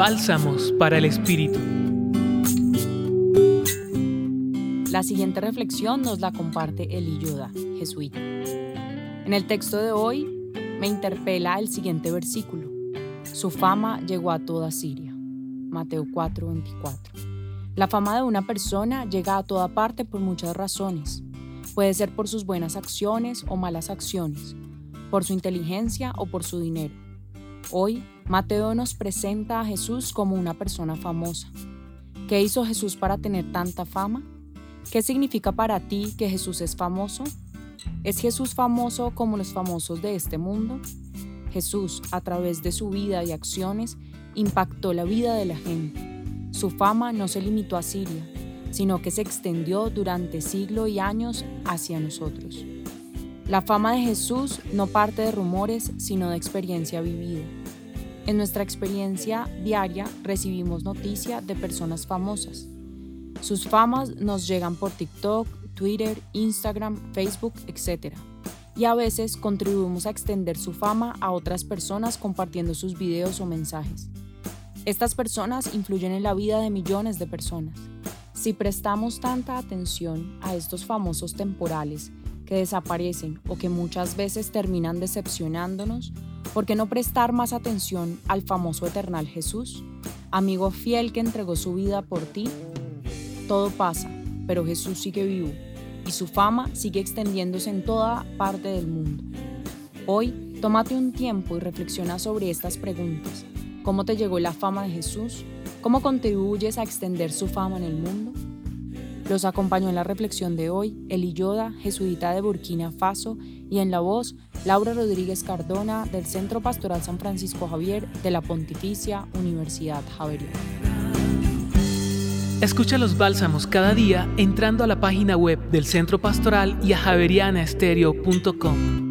Bálsamos para el Espíritu. La siguiente reflexión nos la comparte Eli Yoda, jesuita. En el texto de hoy me interpela el siguiente versículo. Su fama llegó a toda Siria. Mateo 4:24. La fama de una persona llega a toda parte por muchas razones. Puede ser por sus buenas acciones o malas acciones, por su inteligencia o por su dinero. Hoy, Mateo nos presenta a Jesús como una persona famosa. ¿Qué hizo Jesús para tener tanta fama? ¿Qué significa para ti que Jesús es famoso? ¿Es Jesús famoso como los famosos de este mundo? Jesús, a través de su vida y acciones, impactó la vida de la gente. Su fama no se limitó a Siria, sino que se extendió durante siglos y años hacia nosotros. La fama de Jesús no parte de rumores, sino de experiencia vivida. En nuestra experiencia diaria recibimos noticias de personas famosas. Sus famas nos llegan por TikTok, Twitter, Instagram, Facebook, etc. Y a veces contribuimos a extender su fama a otras personas compartiendo sus videos o mensajes. Estas personas influyen en la vida de millones de personas. Si prestamos tanta atención a estos famosos temporales que desaparecen o que muchas veces terminan decepcionándonos, ¿por qué no prestar más atención al famoso eternal Jesús? Amigo fiel que entregó su vida por ti. Todo pasa, pero Jesús sigue vivo y su fama sigue extendiéndose en toda parte del mundo. Hoy, tómate un tiempo y reflexiona sobre estas preguntas. ¿Cómo te llegó la fama de Jesús? ¿Cómo contribuyes a extender su fama en el mundo? Los acompañó en la reflexión de hoy Eli Yoda, jesuita de Burkina Faso, y en la voz Laura Rodríguez Cardona del Centro Pastoral San Francisco Javier de la Pontificia Universidad Javeriana. Escucha los bálsamos cada día entrando a la página web del Centro Pastoral y a javerianaestereo.com.